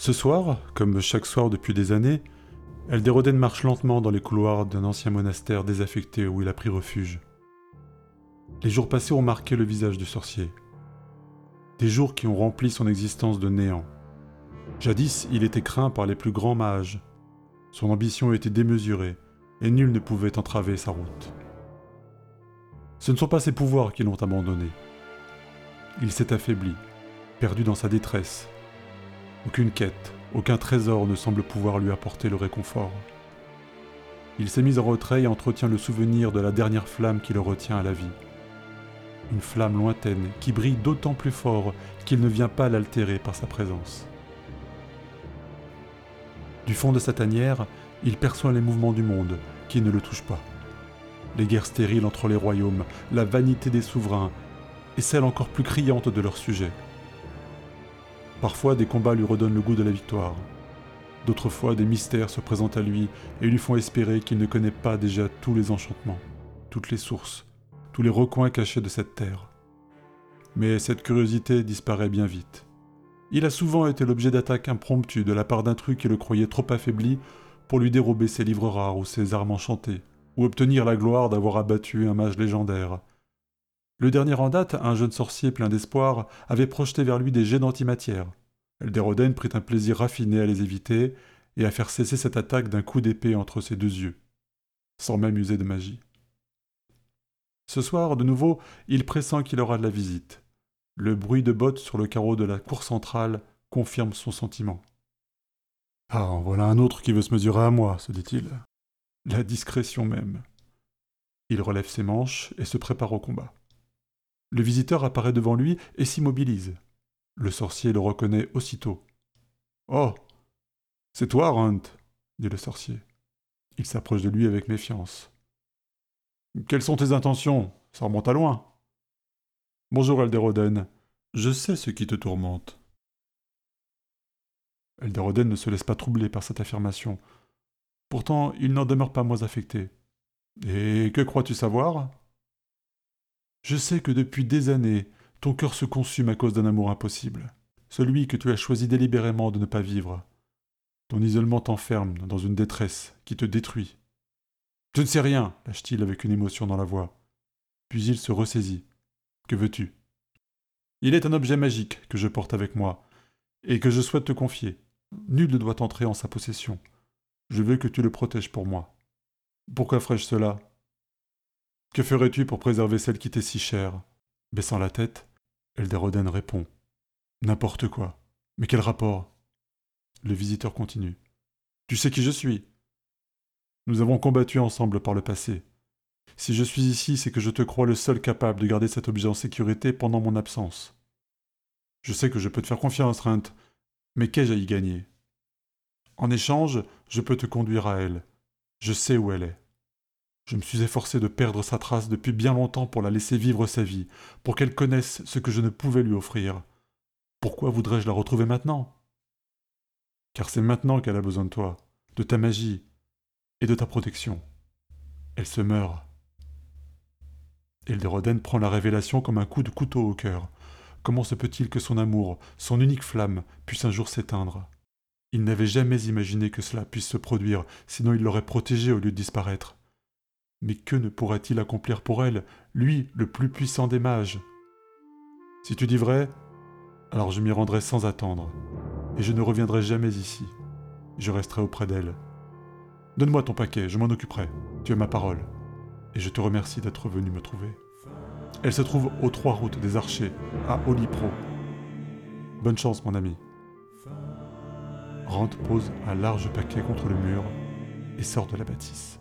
Ce soir, comme chaque soir depuis des années, Elderoden marche lentement dans les couloirs d'un ancien monastère désaffecté où il a pris refuge. Les jours passés ont marqué le visage du sorcier. Des jours qui ont rempli son existence de néant. Jadis, il était craint par les plus grands mages. Son ambition était démesurée, et nul ne pouvait entraver sa route. Ce ne sont pas ses pouvoirs qui l'ont abandonné. Il s'est affaibli, perdu dans sa détresse. Aucune quête, aucun trésor ne semble pouvoir lui apporter le réconfort. Il s'est mis en retrait et entretient le souvenir de la dernière flamme qui le retient à la vie. Une flamme lointaine qui brille d'autant plus fort qu'il ne vient pas l'altérer par sa présence. Du fond de sa tanière, il perçoit les mouvements du monde qui ne le touchent pas. Les guerres stériles entre les royaumes, la vanité des souverains et celle encore plus criante de leurs sujets. Parfois, des combats lui redonnent le goût de la victoire. D'autres fois, des mystères se présentent à lui et lui font espérer qu'il ne connaît pas déjà tous les enchantements, toutes les sources, tous les recoins cachés de cette terre. Mais cette curiosité disparaît bien vite. Il a souvent été l'objet d'attaques impromptues de la part d'intrus qui le croyaient trop affaibli pour lui dérober ses livres rares ou ses armes enchantées, ou obtenir la gloire d'avoir abattu un mage légendaire, le dernier en date, un jeune sorcier plein d'espoir, avait projeté vers lui des jets d'antimatière. Elderoden prit un plaisir raffiné à les éviter et à faire cesser cette attaque d'un coup d'épée entre ses deux yeux, sans même user de magie. Ce soir, de nouveau, il pressent qu'il aura de la visite. Le bruit de bottes sur le carreau de la cour centrale confirme son sentiment. Ah, en voilà un autre qui veut se mesurer à moi, se dit-il. La discrétion même. Il relève ses manches et se prépare au combat. Le visiteur apparaît devant lui et s'immobilise. Le sorcier le reconnaît aussitôt. Oh C'est toi, Runt dit le sorcier. Il s'approche de lui avec méfiance. Quelles sont tes intentions? Ça remonte à loin. Bonjour, Elderoden. Je sais ce qui te tourmente. Elderoden ne se laisse pas troubler par cette affirmation. Pourtant, il n'en demeure pas moins affecté. Et que crois-tu savoir? Je sais que depuis des années, ton cœur se consume à cause d'un amour impossible, celui que tu as choisi délibérément de ne pas vivre. Ton isolement t'enferme dans une détresse qui te détruit. Je ne sais rien, lâche-t-il avec une émotion dans la voix. Puis il se ressaisit. Que veux-tu? Il est un objet magique que je porte avec moi, et que je souhaite te confier. Nul ne doit entrer en sa possession. Je veux que tu le protèges pour moi. Pourquoi ferais-je cela? Que ferais-tu pour préserver celle qui t'est si chère? Baissant la tête, Elderoden répond N'importe quoi. Mais quel rapport? Le visiteur continue. Tu sais qui je suis Nous avons combattu ensemble par le passé. Si je suis ici, c'est que je te crois le seul capable de garder cet objet en sécurité pendant mon absence. Je sais que je peux te faire confiance, Rint, mais qu'ai-je à y gagner? En échange, je peux te conduire à elle. Je sais où elle est. Je me suis efforcé de perdre sa trace depuis bien longtemps pour la laisser vivre sa vie, pour qu'elle connaisse ce que je ne pouvais lui offrir. Pourquoi voudrais-je la retrouver maintenant? Car c'est maintenant qu'elle a besoin de toi, de ta magie et de ta protection. Elle se meurt. Elderoden prend la révélation comme un coup de couteau au cœur. Comment se peut-il que son amour, son unique flamme, puisse un jour s'éteindre? Il n'avait jamais imaginé que cela puisse se produire, sinon il l'aurait protégée au lieu de disparaître. Mais que ne pourrait-il accomplir pour elle, lui, le plus puissant des mages? Si tu dis vrai, alors je m'y rendrai sans attendre, et je ne reviendrai jamais ici. Je resterai auprès d'elle. Donne-moi ton paquet, je m'en occuperai. Tu as ma parole. Et je te remercie d'être venu me trouver. Elle se trouve aux trois routes des archers, à Olipro. Bonne chance, mon ami. Rand pose un large paquet contre le mur et sort de la bâtisse.